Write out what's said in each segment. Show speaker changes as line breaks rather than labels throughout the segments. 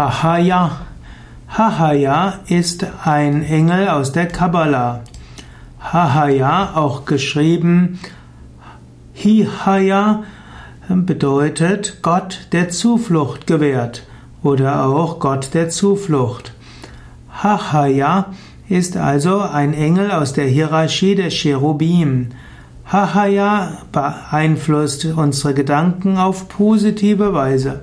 Hahaya. Hahaya ist ein Engel aus der Kabbalah. Hahaya, auch geschrieben Hihaya, bedeutet Gott, der Zuflucht gewährt oder auch Gott der Zuflucht. Hahaya ist also ein Engel aus der Hierarchie der Cherubim. Hahaya beeinflusst unsere Gedanken auf positive Weise.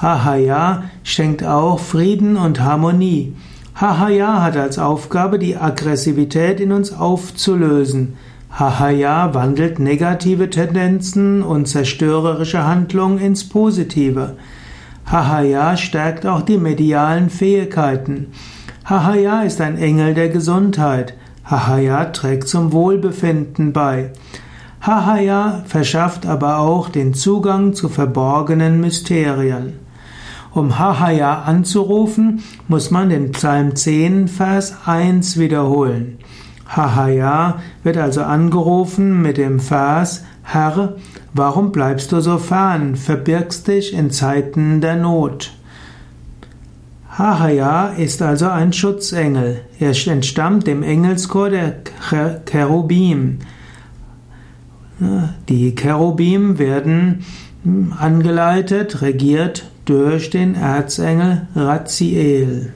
Hahaya schenkt auch Frieden und Harmonie. Hahaya hat als Aufgabe, die Aggressivität in uns aufzulösen. Hahaya wandelt negative Tendenzen und zerstörerische Handlungen ins Positive. Hahaya stärkt auch die medialen Fähigkeiten. Hahaya ist ein Engel der Gesundheit. Hahaya trägt zum Wohlbefinden bei. Hahaya verschafft aber auch den Zugang zu verborgenen Mysterien. Um Hahaya anzurufen, muss man den Psalm 10, Vers 1 wiederholen. Hahaya wird also angerufen mit dem Vers Herr, warum bleibst du so fern, verbirgst dich in Zeiten der Not? Hahaya ist also ein Schutzengel. Er entstammt dem Engelschor der Cherubim. Die Cherubim werden angeleitet, regiert durch den Erzengel Raziel.